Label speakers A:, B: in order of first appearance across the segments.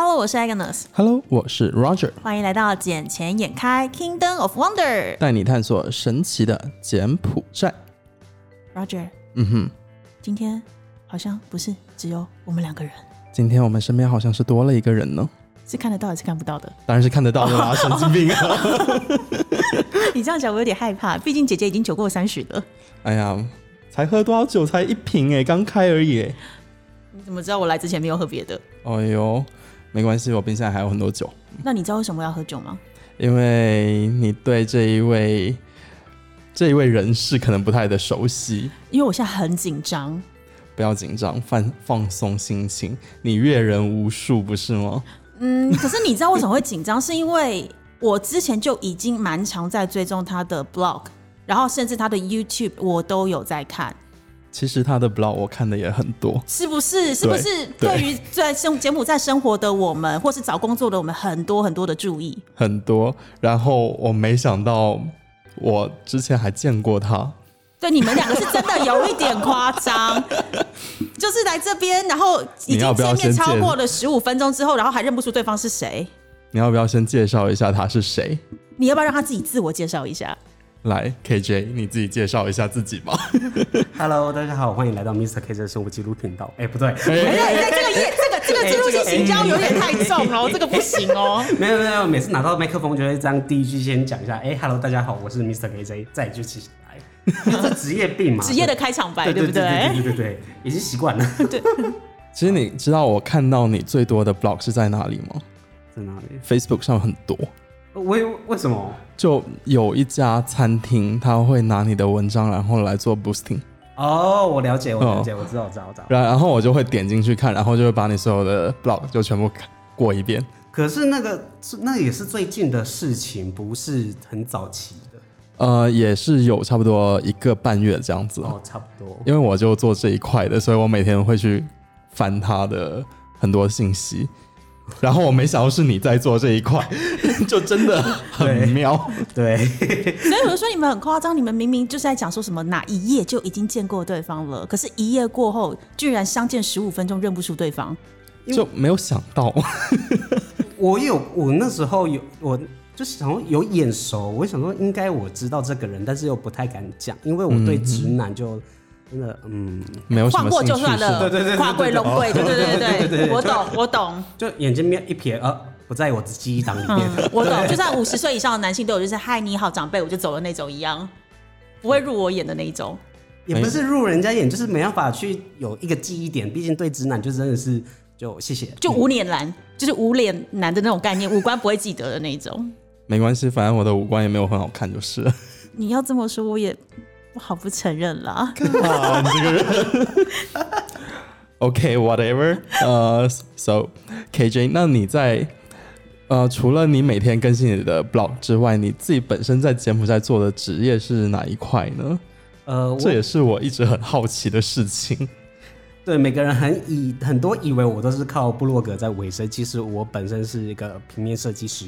A: Hello，我是
B: Agnes，Hello，我是 Roger，
A: 欢迎来到《捡钱眼开 Kingdom of Wonder》。
B: 带你探索神奇的柬埔寨。
A: Roger，
B: 嗯哼，
A: 今天好像不是只有我们两个人，
B: 今天我们身边好像是多了一个人呢，
A: 是看得到还是看不到的？
B: 当然是看得到的啦，神经病啊！
A: 你这样讲我有点害怕，毕竟姐姐已经酒过三巡了。
B: 哎呀，才喝多少酒？才一瓶哎，刚开而已哎。
A: 你怎么知道我来之前没有喝别的？
B: 哎呦，没关系，我冰箱还有很多酒。
A: 那你知道为什么要喝酒吗？
B: 因为你对这一位这一位人士可能不太的熟悉，
A: 因为我现在很紧张。
B: 不要紧张，放放松心情。你阅人无数，不是吗？
A: 嗯，可是你知道为什么会紧张？是因为我之前就已经蛮常在追踪他的 blog，然后甚至他的 YouTube 我都有在看，
B: 其实他的 blog 我看的也很多，
A: 是不是？是不是
B: 对
A: 对于在生柬埔寨生活的我们，或是找工作的我们，很多很多的注意？
B: 很多。然后我没想到，我之前还见过他。
A: 对，你们两个是真的有一点夸张，就是来这边，然后已
B: 你要
A: 经见面
B: 不要先
A: 超过了十五分钟之后，然后还认不出对方是谁。
B: 你要不要先介绍一下他是谁？
A: 你要不要让他自己自我介绍一下？
B: 来，KJ，你自己介绍一下自己吧。
C: Hello，大家好，欢迎来到 Mr. KJ 的生活记录频道。哎、不对，
A: 哎哎，这个业这个这个植入性行销有点太重了，这个不行哦。
C: 没有没有，每次拿到麦克风就会这样第一句先讲一下，哎、h e l l o 大家好，我是 Mr. KJ，再就起来，这职业病嘛，
A: 职业的开场白，
C: 对
A: 对不
C: 对对
A: 对？
C: 对对对，已经习惯了。
B: 对其实你知道我看到你最多的 blog 是在哪里吗
C: 在哪里
B: ？？Facebook 上很多，
C: 为为什么？
B: 就有一家餐厅，他会拿你的文章，然后来做 boosting，
C: 哦，我了解，我了解，我知道，我知道，我知道。
B: 然然后我就会点进去看，然后就会把你所有的 blog 就全部看过一遍。
C: 可是那个是那也是最近的事情，不是很早期的
B: 呃，也是有差不多一个半月这样子，
C: 哦，差不多。
B: 因为我就做这一块的，所以我每天会去翻他的很多信息。然后我没想到是你在做这一块，就真的很妙。
C: 对，
A: 所以我就说你们很夸张，你们明明就是在讲说什么哪一夜就已经见过对方了，可是一夜过后居然相见十五分钟认不出对方。
B: 就没有想到，
C: 我有，我那时候有，我就想说有眼熟，我想说应该我知道这个人，但是又不太敢讲，因为我对直男就真的，嗯，
B: 没有什
A: 晃过就算了，
C: 对对对对
A: 跨柜龙柜，对对对对我懂我懂，
C: 就眼睛面一瞥，呃，不在我的记忆档里面。
A: 嗯，我懂，就像五十岁以上的男性都有就是嗨你好长辈我就走了那种一样，不会入我眼的那一种。
C: 也不是入人家眼，就是没办法去有一个记忆点。毕竟对直男就真的是就谢谢，
A: 就无脸男，就是无脸男的那种概念，五官不会记得的那种。
B: 没关系，反正我的五官也没有很好看，就是了。
A: 你要这么说，我也不好不承认了。
B: 啊，你这个人。OK，whatever、呃，so KJ，那你在呃，除了你每天更新你的 blog 之外，你自己本身在柬埔寨做的职业是哪一块呢？
C: 呃，
B: 这也是我一直很好奇的事情。
C: 对每个人很以很多以为我都是靠部落格在维生，其实我本身是一个平面设计师，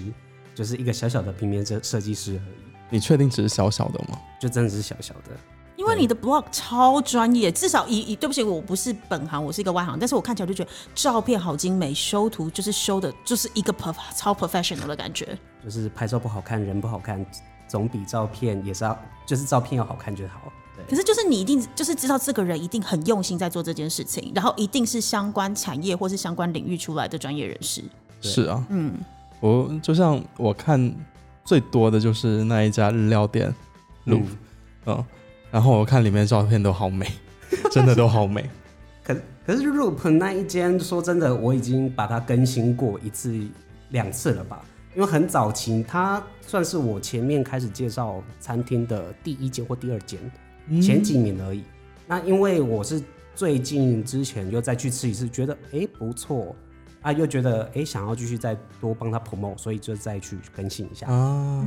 C: 就是一个小小的平面设设计师而已，
B: 你确定只是小小的吗？
C: 就真的是小小的。
A: 因为你的 blog 超专业，至少以以对不起，我不是本行，我是一个外行，但是我看起来就觉得照片好精美，修图就是修的，就是一个 prof 超 professional 的感觉。
C: 就是拍照不好看，人不好看，总比照片也是要，就是照片要好看就好。对，
A: 可是就是你一定就是知道这个人一定很用心在做这件事情，然后一定是相关产业或是相关领域出来的专业人士。
B: 是啊，
A: 嗯，
B: 我就像我看最多的就是那一家日料店，路，
C: 嗯
B: 嗯，然后我看里面照片都好美，真的都好美。
C: 可可是 Loop 那一间，说真的，我已经把它更新过一次、两次了吧？因为很早期，它算是我前面开始介绍餐厅的第一间或第二间，前几名而已。那因为我是最近之前又再去吃一次，觉得哎、诶不错啊，又觉得哎、诶想要继续再多帮他 promote，所以就再去更新一下。
B: 啊，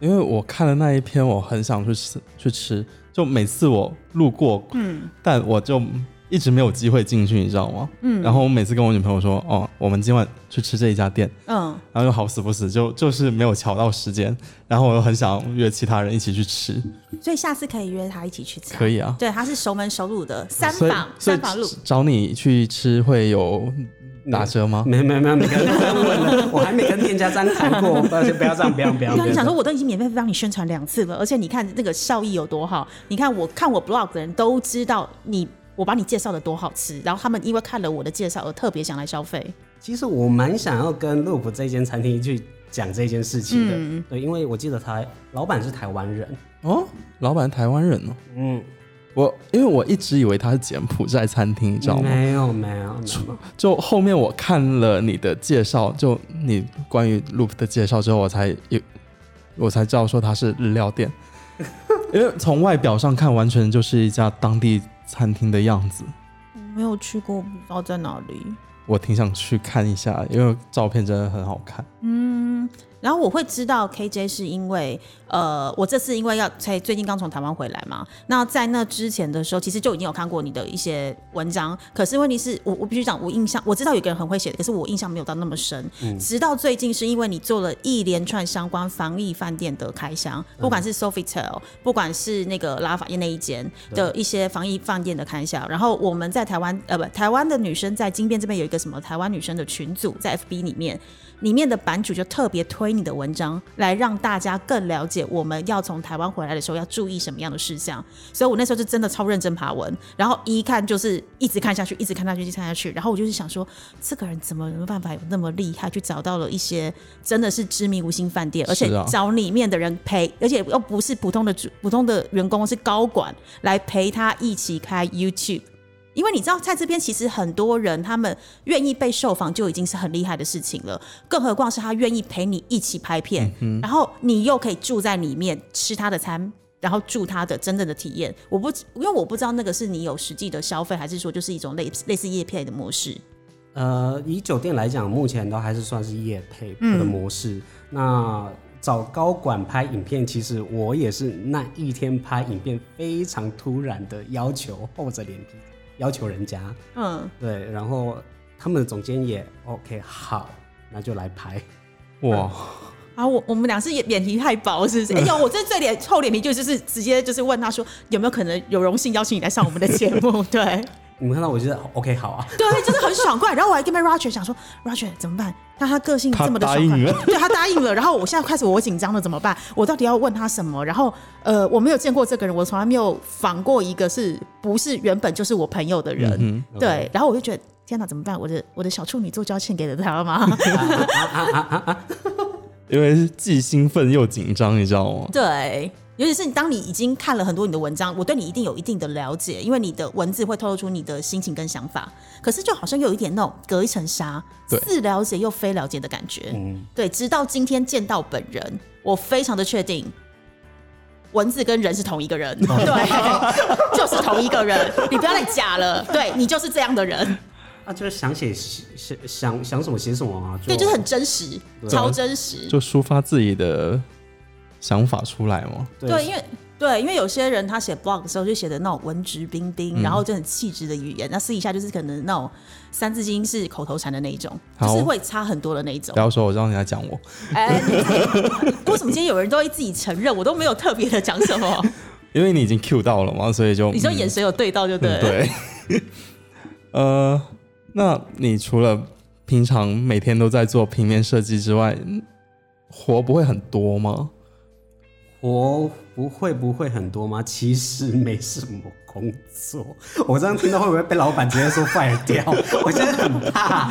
B: 因为我看了那一篇，我很想去吃去吃，就每次我路过，嗯，但我就一直没有机会进去，你知道吗？嗯，然后我每次跟我女朋友说，哦，我们今晚去吃这一家店，
A: 嗯，
B: 然后又好死不死就就是没有瞧到时间，然后我又很想约其他人一起去吃，
A: 所以下次可以约他一起去吃。
B: 可以啊，
A: 对，他是熟门熟路的三坊三坊路。
B: 找你去吃会有打折吗？
C: 没没没没跟这样问了，我还没跟店家这样谈过，不要不要这样，不要不要。
A: 对啊，你想说我都已经免费帮你宣传两次了，而且你看那个效益有多好，你看我看我 blog 的人都知道你我把你介绍的多好吃，然后他们因为看了我的介绍而特别想来消费。
C: 其实我蛮想要跟 Loop 这间餐厅去讲这件事情的，对，因为我记得他老板是台湾人，
B: 哦，老板台湾人哦。
C: 嗯，
B: 我因为我一直以为它是柬埔寨餐厅，你知道吗？
C: 没有没有没有，
B: 就后面我看了你的介绍，就你关于 Loop 的介绍之后，我才有我才知道说它是日料店，因为从外表上看，完全就是一家当地餐厅的样子。
A: 我没有去过，不知道在哪里。
B: 我挺想去看一下，因为照片真的很好看。
A: 嗯，然后我会知道 KJ 是因为，呃，我这次因为要才最近刚从台湾回来嘛，那在那之前的时候，其实就已经有看过你的一些文章，可是问题是我我必须讲，我印象我知道有个人很会写的，可是我印象没有到那么深。直到最近是因为你做了一连串相关防疫饭店的开箱，不管是 Sofitel，不管是那个拉法叶那一间的一些防疫饭店的开箱，然后我们在台湾呃不台湾的女生在金边这边有一个什么台湾女生的群组在 FB 里面。里面的版主就特别推你的文章，来让大家更了解我们要从台湾回来的时候要注意什么样的事项。所以我那时候就真的超认真爬文，然后一看就是一直看下去，一直看下去，一直看下去。然后我就是想说，这个人怎么有办法有那么厉害，去找到了一些真的是知名五星饭店，而且找里面的人陪，而且又不是普通的主普通的员工，是高管来陪他一起开 YouTube。因为你知道，在这边其实很多人他们愿意被受访就已经是很厉害的事情了，更何况是他愿意陪你一起拍片，然后你又可以住在里面吃他的餐，然后住他的真正的体验。我不因为我不知道那个是你有实际的消费，还是说就是一种类类似叶配的模式。
C: 呃，以酒店来讲，目前都还是算是业配的模式。那找高管拍影片，其实我也是那一天拍影片非常突然的要求，厚着脸皮要求人家。
A: 嗯，
C: 对，然后他们的总监也 OK，好，那就来拍。
B: 哇，
A: 啊，我我们俩是脸脸皮太薄，是不是？哎呦，我这最脸厚脸皮就就是直接就是问他说有没有可能有荣幸邀请你来上我们的节目？对。
C: 你们看到我觉得 OK 好啊，
A: 对，真的很爽快。然后我还跟 Roger 想说，Roger 怎么办？那他个性这么的爽快 对他答应了。然后我现在开始我紧张了，怎么办？我到底要问他什么？然后呃，我没有见过这个人，我从来没有访过一个是不是原本就是我朋友的人。
B: 嗯
A: 对，然后我就觉得天哪，怎么办？我的我的小处女座就要献给了他了吗？
B: 因为是既兴奋又紧张，你知道吗？
A: 对。尤其是当你已经看了很多你的文章，我对你一定有一定的了解，因为你的文字会透露出你的心情跟想法。可是就好像有一点那种隔一层纱，
B: 对。
A: 似了解又非了解的感觉。
C: 嗯，
A: 对，直到今天见到本人，我非常的确定，文字跟人是同一个人，对，就是同一个人，你不要再假了，对你就是这样的人，
C: 啊，就是想写写想想什么写什么啊，
A: 对，就是很真实，超真实，
B: 就抒发自己的想法出来吗。
A: 对，因为。对，因为有些人他写 blog 的时候就写的那种文质彬彬，
B: 嗯
A: 然后就很气质的语言，那私底下就是可能那种三字经是口头禅的那一种，就是会差很多的那一种
B: 不。要说我知道你在讲我，
A: 哎，为什么今天有人都会自己承认，我都没有特别的讲什么？
B: 因为你已经 Q 到了嘛，所以就
A: 你说
B: 嗯
A: 眼神有对到就对了。
B: 对，呃，那你除了平常每天都在做平面设计之外，嗯活不会很多吗？
C: 活不会不会很多吗？其实没什么工作。我这样听到会不会被老板直接说 fire 掉？我现在很怕。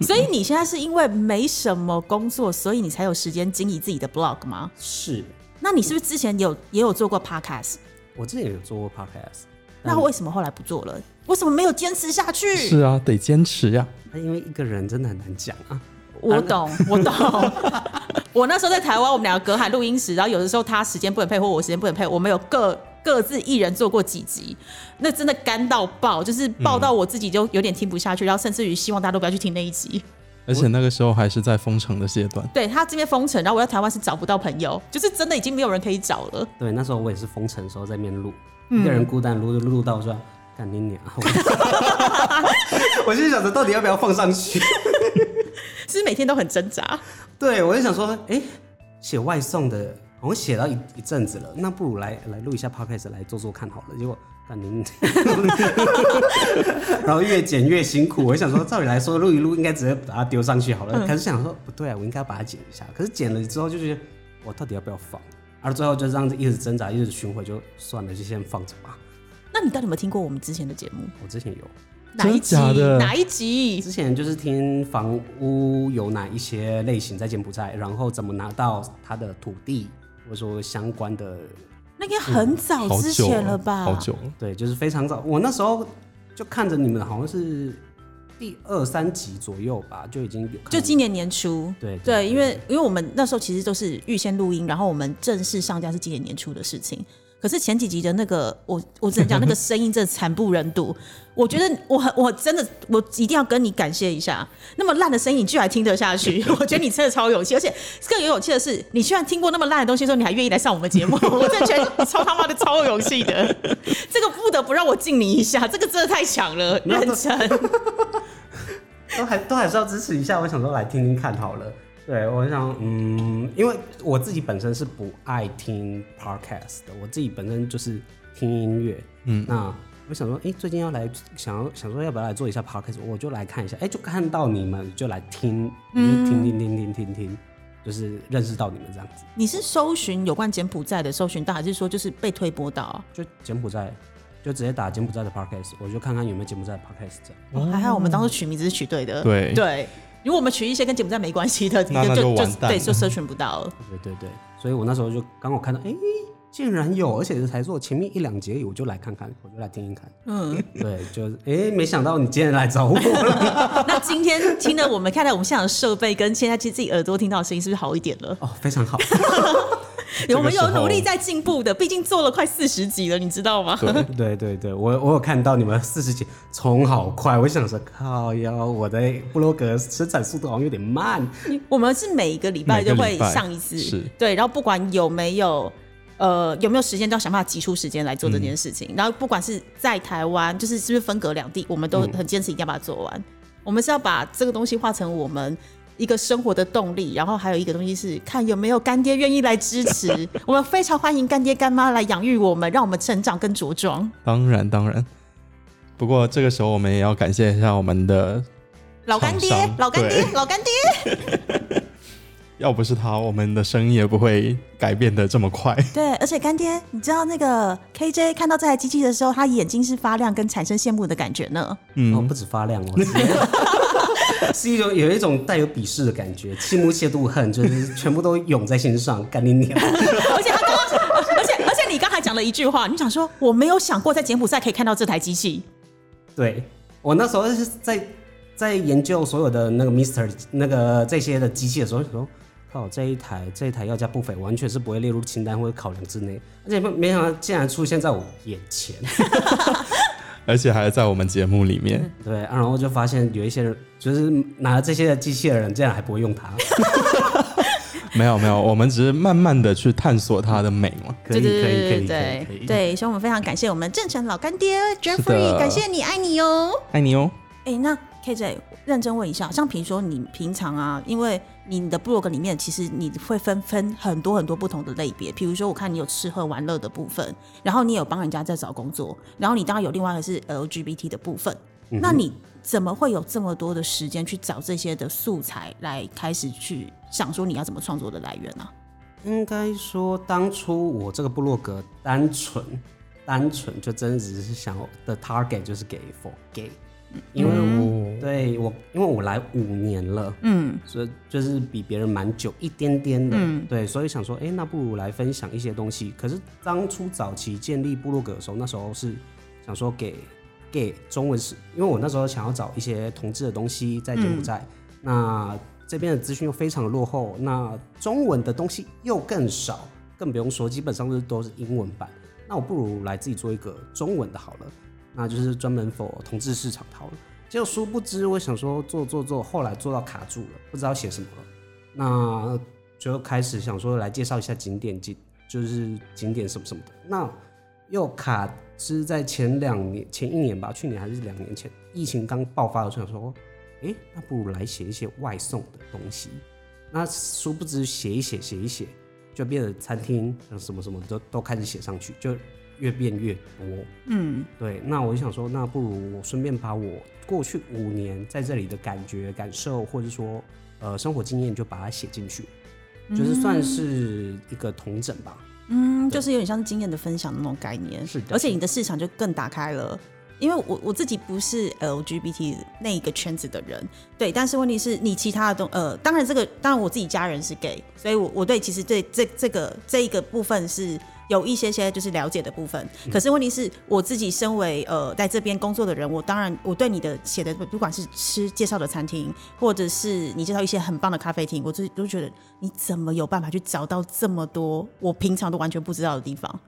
A: 所以你现在是因为没什么工作，所以你才有时间经营自己的 blog 吗？
C: 是
A: 那你是不是之前有也有做过 podcast？
C: 我之前有做过 podcast，
A: 那为什么后来不做了？为什么没有坚持下去？
B: 是啊，得坚持呀。
C: 那因为一个人真的很难讲啊。
A: 我懂，我懂。我那时候在台湾，我们两个隔海录音室，然后有的时候他时间不能配，或我时间不能配，我们有各各自一人做过几集，那真的干到爆，就是爆到我自己就有点听不下去，然后甚至于希望大家都不要去听那一集。
B: 而且那个时候还是在封城的阶段，
A: 对他这边封城，然后我在台湾是找不到朋友，就是真的已经没有人可以找了。
C: 对，那时候我也是封城的时候在那边录，一个人孤单录录录到说。干你娘！我就想着到底要不要放上去。
A: 是每天都很挣扎。
C: 对，我就想说，哎、写外送的我写到一一阵子了，那不如来来录一下 podcast 来做做看好了。结果，然后越剪越辛苦。我想说，照理来说录一录应该直接把它丢上去好了，可是想说不对啊，我应该把它剪一下。可是剪了之后就觉得，我到底要不要放？而最后就这样子一直挣扎，一直巡回，就算了，就先放着吧。
A: 那你到底有没有听过我们之前的节目？
C: 我之前有，
A: 哪一集？
B: 的
A: 哪一集？
C: 之前就是听房屋有哪一些类型在柬埔寨，然后怎么拿到他的土地，或者说相关的，
A: 那个很早之前了吧？
B: 好久了。
C: 对，就是非常早。我那时候就看着你们好像是第二三集左右吧，就已经有
A: 就今年年初。
C: 对
A: 对，因为因为我们那时候其实都是预先录音，然后我们正式上架是今年年初的事情。可是前几集的那个，我我只能讲那个声音真的惨不忍睹。我觉得我很我真的我一定要跟你感谢一下，那么烂的声音你居然听得下去，我觉得你真的超有气，而且更有勇气的是，你居然听过那么烂的东西之后，你还愿意来上我们节目，我真的觉得你超他妈的超有勇气的。这个不得不让我敬你一下，这个真的太强了，认真。
C: 都还都还是要支持一下。我想说来听听看好了。对，我想，嗯，因为我自己本身是不爱听 podcast 的，我自己本身就是听音乐。嗯，那我想说，哎、最近要来，想要想说要不要来做一下 podcast，我就来看一下。哎、就看到你们，就来听，就是听听听听听听，就是认识到你们这样子。
A: 你是搜寻有关柬埔寨的搜寻到，还是说就是被推播到啊？
C: 就柬埔寨，就直接打柬埔寨的 podcast，我就看看有没有柬埔寨的 podcast 这样。
A: 哦还好我们当初取名字是取对的。
B: 对
A: 对，如果我们取一些跟柬埔寨没关系的，
B: 那那就
A: 就
B: 完蛋了
A: 对就搜寻不到了。
C: 对对对，所以我那时候就刚好看到，哎、竟然有，而且是才做前面一两节而已，我就来看看，我就来听听看。
A: 嗯，
C: 对，就是哎、没想到你今天来找我了，
A: 那今天听了我们看到我们现场的设备跟现在其实自己耳朵听到的声音是不是好一点了？
C: 哦，非常好。
A: 我们有努力在进步的，毕竟做了快四十集了，你知道吗？
B: 对，
C: 对对对，我我有看到你们四十集冲好快，我想说靠腰，我的布洛格生产速度好像有点慢。
A: 我们是每一个礼拜都会上一次，
B: 是
A: 对，然后不管有没有。呃，有没有时间都要想办法挤出时间来做这件事情。然后不管是在台湾，就是是不是分隔两地，我们都很坚持一定要把它做完。我们是要把这个东西化成我们一个生活的动力，然后还有一个东西是看有没有干爹愿意来支持。我们非常欢迎干爹干妈来养育我们，让我们成长跟茁壮。
B: 当然当然。不过这个时候我们也要感谢一下我们的，
A: 老干爹，老干爹，老干爹。
B: 要不是他，我们的生意也不会改变的这么快。
A: 对，而且干爹，你知道那个 KJ 看到这台机器的时候，他眼睛是发亮跟产生羡慕的感觉呢。
B: 嗯，
C: 哦，不止发亮哦，是一种有一种带有鄙视的感觉，欺慕、嫉妒、恨，就是全部都涌在心上，干你娘！
A: 而且他刚刚，而且而且你刚才讲了一句话，你想说我没有想过在柬埔寨可以看到这台机器。
C: 对我那时候是在在研究所有的那个 Mister 那个这些的机器的时候，说靠这一台这一台要价不菲，完全是不会列入清单或者考量之内，而且没没想到竟然出现在我眼前。
B: 而且还在我们节目里面。
C: 对，啊然后就发现有一些人就是拿了这些的机器的人，竟然还不会用它。
B: 没有没有，我们只是慢慢的去探索它的美嘛。
C: 可以可以可以可以可
A: 对
C: 以。
A: 对，所以我们非常感谢我们正成老干爹 Jeffrey，感谢你，爱你哟。
B: 爱你哟。
A: 哎、那 KJ 认真问一下，像比如说你平常啊，因为你的 blog 里面其实你会分分很多很多不同的类别，比如说我看你有吃喝玩乐的部分，然后你有帮人家在找工作，然后你当然有另外一个是 LGBT 的部分，那你怎么会有这么多的时间去找这些的素材来开始去想说你要怎么创作的来源呢、
C: 应该说，当初我这个部落格单纯单纯就真的只是想的 target 就是给 for gay，因为我、对我因为我来五年了，
A: 嗯，
C: 所以就是比别人蛮久一点点的，对，所以想说，哎、那不如来分享一些东西。可是当初早期建立部落格的时候，那时候是想说给给中文是，因为我那时候想要找一些同志的东西在柬埔寨，那这边的资讯又非常的落后，那中文的东西又更少，更不用说，基本上都是都是英文版。那我不如来自己做一个中文的好了，那就是专门否同志市场好了。结果殊不知，我想说做做做，后来做到卡住了，不知道写什么了。那就开始想说来介绍一下景点景，就是景点什么什么的。那又卡是在前两年、前一年吧，去年还是两年前，疫情刚爆发的时候，想说，诶，那不如来写一些外送的东西。那殊不知写一写写一写，就变成餐厅什么什么都都开始写上去，就越变越多。嗯，对。那我就想说，那不如我顺便把我过去五年在这里的感觉、感受，或者说呃生活经验，就把它写进去，就是算是一个同整吧。
A: 嗯，就是有点像是经验的分享的那种概念。
C: 是的，
A: 而且你的市场就更打开了。因为我我自己不是 LGBT 那一个圈子的人，对，但是问题是你其他的东呃，当然这个当然我自己家人是 gay，所以我我对其实对这这个这一个部分是有一些些就是了解的部分。可是问题是我自己身为呃在这边工作的人，我当然我对你的写的不管是吃介绍的餐厅，或者是你介绍一些很棒的咖啡厅，我自己都觉得你怎么有办法去找到这么多我平常都完全不知道的地方。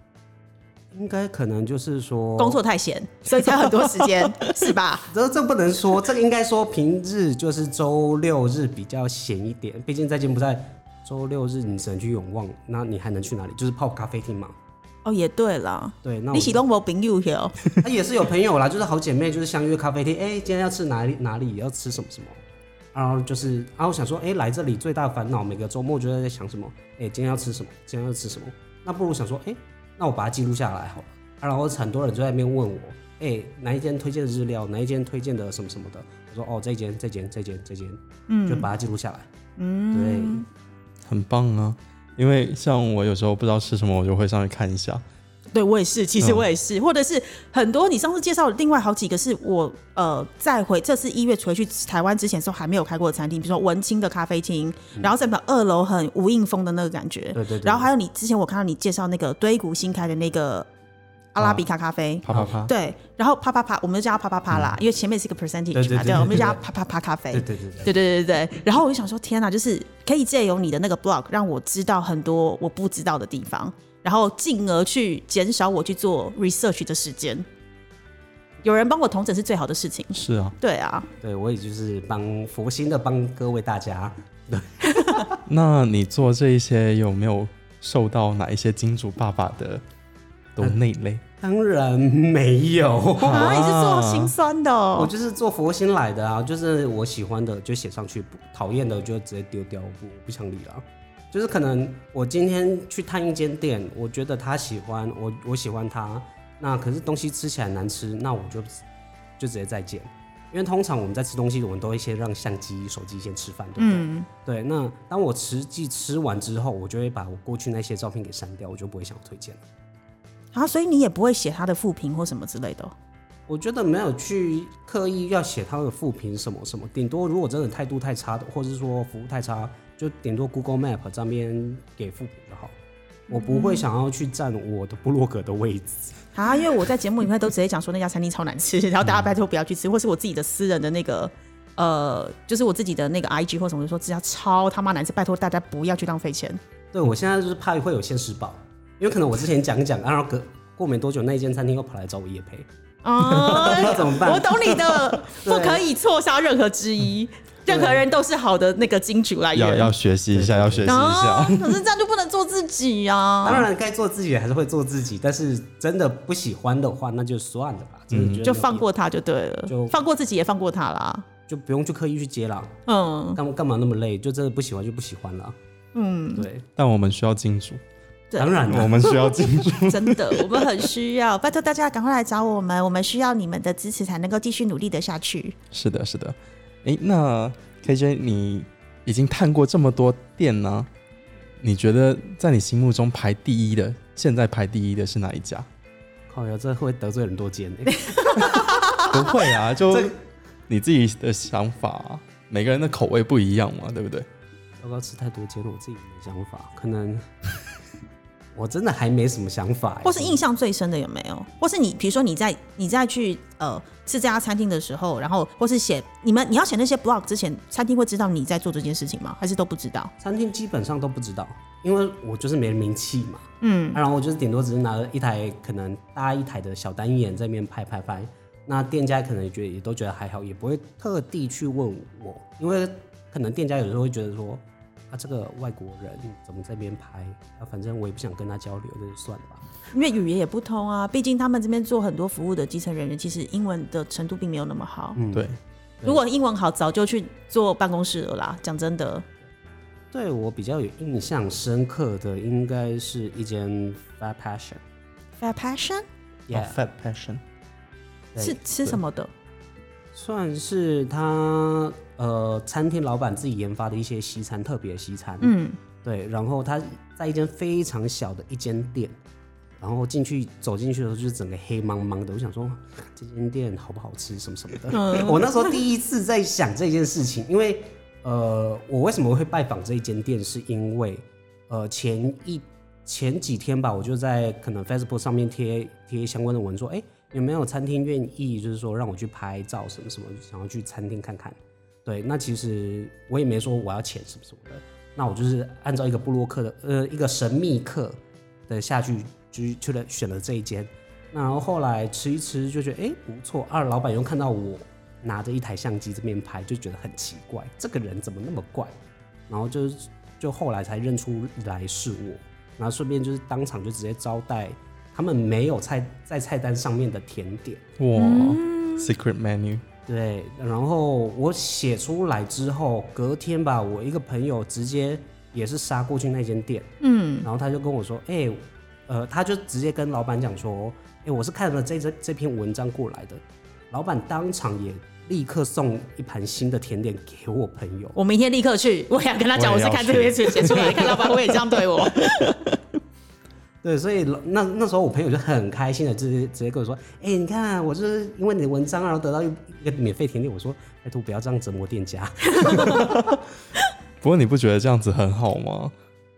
C: 应该可能就是说
A: 工作太闲，所以才很多时间，是吧？
C: 这这不能说，这个应该说平日就是周六日比较闲一点。毕竟在柬埔寨，周六日你只能去永旺，那你还能去哪里？就是泡咖啡厅嘛。
A: 哦，也对了，
C: 对，那
A: 你喜欢我朋友哟，
C: 他 也是有朋友啦，就是好姐妹，就是相约咖啡厅。哎，今天要吃哪里？哪里要吃什么什么？然后就是，然后想说，哎，来这里最大的烦恼，每个周末就在想什么？哎，今天要吃什么？今天要吃什么？那不如想说，哎。那我把它记录下来好了，然后很多人就在那边问我，哎，哪一间推荐的日料，哪一间推荐的什么什么的，我说哦，这间，这间，这间，这间，嗯，就把它记录下来，嗯，对，
B: 很棒啊，因为像我有时候不知道吃什么，我就会上去看一下。
A: 对我也是，其实我也是，或者是很多你上次介绍的另外好几个是我呃再回这次一月回去台湾之前时候还没有开过的餐厅，比如说文青的咖啡厅，然后再把二楼很无印风的那个感觉，
C: 对对，
A: 然后还有你之前我看到你介绍那个堆谷新开的那个阿拉比卡咖啡，
B: 啪啪啪，
A: 对，然后啪啪啪，我们就叫它啪啪啪啦，因为前面是一个 percentage 嘛，对，我们就叫它啪啪啪咖啡，
C: 对对对
A: 对。对对然后我就想说，天哪，就是可以借由你的那个 blog 让我知道很多我不知道的地方，然后进而去减少我去做 research 的时间。有人帮我同整是最好的事情。
B: 是啊，
A: 对啊，
C: 对我也就是帮佛心的帮各位大家。对，
B: 那你做这一些有没有受到哪一些金主爸爸的都内类？
C: 当然没有
A: 啊，你是做心酸的，
C: 我就是做佛心来的啊，就是我喜欢的就写上去，讨厌的就直接丢掉，不不想理了。就是可能我今天去探一间店，我觉得他喜欢我，我喜欢他，那可是东西吃起来难吃，那我就就直接再见。因为通常我们在吃东西，我们都会先让相机、手机先吃饭，对不对？对。那当我实际吃完之后，我就会把我过去那些照片给删掉，我就不会想推荐了。
A: 啊，所以你也不会写他的复评或什么之类的？
C: 我觉得没有去刻意要写他的复评什么什么，顶多如果真的态度太差的，或者是说服务太差。就顶多 Google Map 这边给副评就好，我不会想要去占我的部落格的位置
A: 啊，因为我在节目里面都直接讲说那家餐厅超难吃，然后大家拜托不要去吃，或是我自己的私人的那个呃，就是我自己的那个 IG 或什么说这家超他妈难吃，拜托大家不要去浪费钱。
C: 对我现在就是怕会有现实报，因为可能我之前讲一讲，然后隔过没多久那一间餐厅又跑来找我叶培，
A: 哦，
C: 那怎么办？
A: 我懂你的，不可以错杀任何之一。任何人都是好的那个金主来
B: 源，要要学习一下，要学习一下。
A: 可是这样就不能做自己呀。
C: 当然该做自己还是会做自己，但是真的不喜欢的话，那就算了吧。嗯，
A: 就放过他就对了，就放过自己也放过他啦，
C: 就不用去刻意去接了。嗯，干干嘛那么累？就真的不喜欢就不喜欢了。嗯，对。
B: 但我们需要金主，
C: 当然
B: 我们需要金主，
A: 真的，我们很需要。拜托大家赶快来找我们，我们需要你们的支持才能够继续努力的下去。
B: 是的，是的。哎，那 KJ，你已经探过这么多店呢？你觉得在你心目中排第一的，现在排第一的是哪一家？
C: 靠呀，这会得罪很多间呢。
B: 不会啊，就 你自己的想法，每个人的口味不一样嘛，对不对？
C: 糟糕，吃太多间了，我自己的想法可能。我真的还没什么想法，
A: 或是印象最深的有没有？或是你，比如说你在你在去呃吃这家餐厅的时候，然后或是写你们你要写那些 blog 之前，餐厅会知道你在做这件事情吗？还是都不知道？
C: 餐厅基本上都不知道，因为我就是没名气嘛。嗯，然后我就是顶多只是拿了一台可能搭一台的小单眼在那边拍拍拍，那店家可能也觉得也都觉得还好，也不会特地去问我，因为可能店家有时候会觉得说。这个外国人怎么在边拍？啊，反正我也不想跟他交流，那就算了吧。
A: 因为语言也不通啊，毕竟他们这边做很多服务的基层人员，其实英文的程度并没有那么好。
B: 嗯，对。
A: 如果英文好，早就去做办公室了啦。讲真的，
C: 对我比较有印象深刻的，应该是一间 Fat Passion。
A: Fair Passion
B: Yeah，Fat Passion，
C: 对
A: 是吃什么的？
C: 算是他呃餐厅老板自己研发的一些西餐，特别西餐。
A: 嗯，
C: 对，然后他在一间非常小的一间店，然后进去走进去的时候就是整个黑茫茫的。我想说这间店好不好吃什么什么的。
A: 嗯
C: 我那时候第一次在想这件事情，因为呃，我为什么会拜访这一间店，是因为呃前一前几天吧，我就在可能 Facebook 上面贴贴相关的文说，哎、有没有餐厅愿意就是说让我去拍照什么什么，想要去餐厅看看。对，那其实我也没说我要钱什么什么的，那我就是按照一个布洛克的呃一个神秘客的下去，就去了选了这一间。那然后后来吃一吃就觉得哎、诶不错，二老板又看到我拿着一台相机这边拍，就觉得很奇怪，这个人怎么那么怪？然后就就后来才认出来是我，然后顺便就是当场就直接招待他们没有菜在菜单上面的甜点。
B: 哇、s
A: 嗯
B: e c r e t menu，
C: 对，然后我写出来之后，隔天吧，我一个朋友直接也是杀过去那间店，嗯，然后他就跟我说，哎、呃，他就直接跟老板讲说，哎、我是看了这这这篇文章过来的，老板当场也立刻送一盘新的甜点给我朋友，
A: 我明天立刻去，我也要跟他讲，我是看这边写写出来，看老板会也这样对我。
C: 对，所以那那时候我朋友就很开心的直接直接跟我说，哎、你看我就是因为你的文章，然后得到一一个免费甜点，我说拜托不要这样折磨店家。
B: 不过你不觉得这样子很好吗？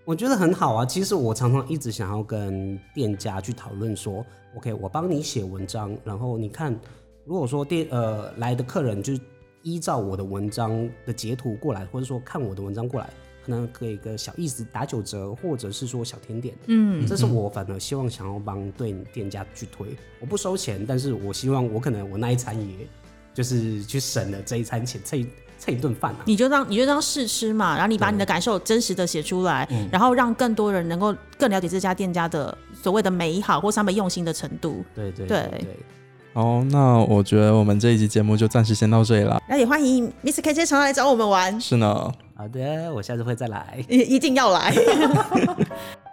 C: 我觉得很好啊。其实我常常一直想要跟店家去讨论说，OK，我帮你写文章，然后你看，如果说店呃来的客人就依照我的文章的截图过来，或者说看我的文章过来，可能给个小意思打九折，或者是说小甜点，嗯，这是我反而希望想要帮对店家去推，我不收钱，但是我希望我可能我那一餐也就是去省了这一餐钱，这一这一顿饭啊。
A: 你就当你就当试吃嘛，然后你把你的感受真实的写出来，然后让更多人能够更了解这家店家的所谓的美好或是他们用心的程度。
C: 对对
A: 对
C: 对对。
B: 好，那我觉得我们这一集节目就暂时先到这里了。
A: 那也欢迎 Miss KJ 常来找我们玩，
B: 是呢，
C: 好的，我下次会再来。
A: 一一定要来。